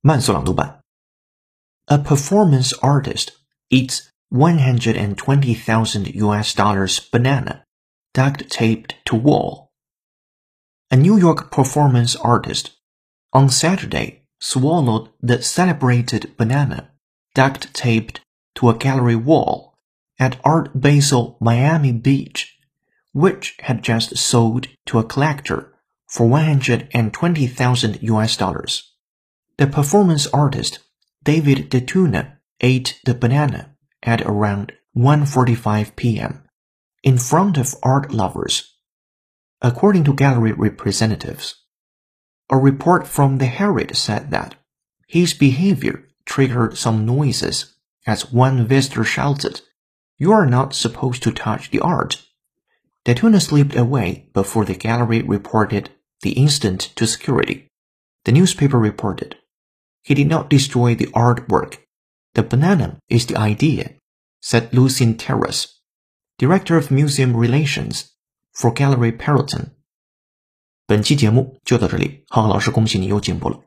慢速朗读版。A performance artist eats 120,000 US dollars banana duct taped to wall. A New York performance artist on Saturday swallowed the celebrated banana duct taped to a gallery wall at Art Basel Miami Beach, which had just sold to a collector for 120,000 US dollars. The performance artist, David Datuna, ate the banana at around 1.45 p.m. in front of art lovers, according to gallery representatives. A report from the Herald said that his behavior triggered some noises as one visitor shouted, You are not supposed to touch the art. Datuna slipped away before the gallery reported the incident to security. The newspaper reported he did not destroy the artwork. The banana is the idea, said Lucien Terras, Director of Museum Relations for Gallery Perrotin。本期节目就到这里，浩浩老师，恭喜你又进步了。